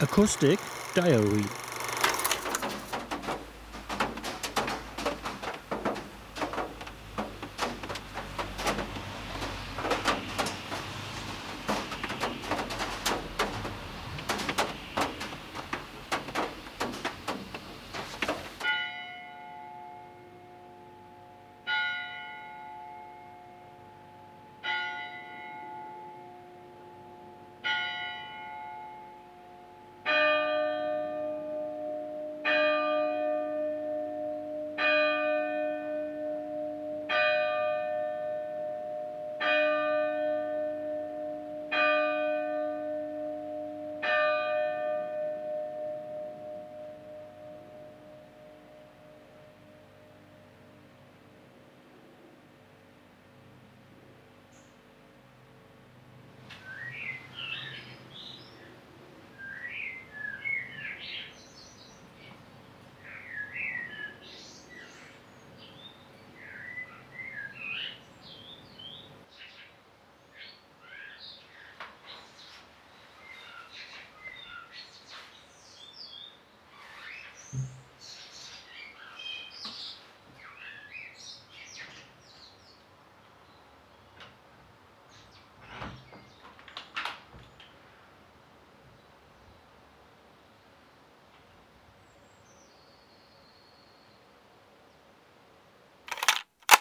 Acoustic Diary.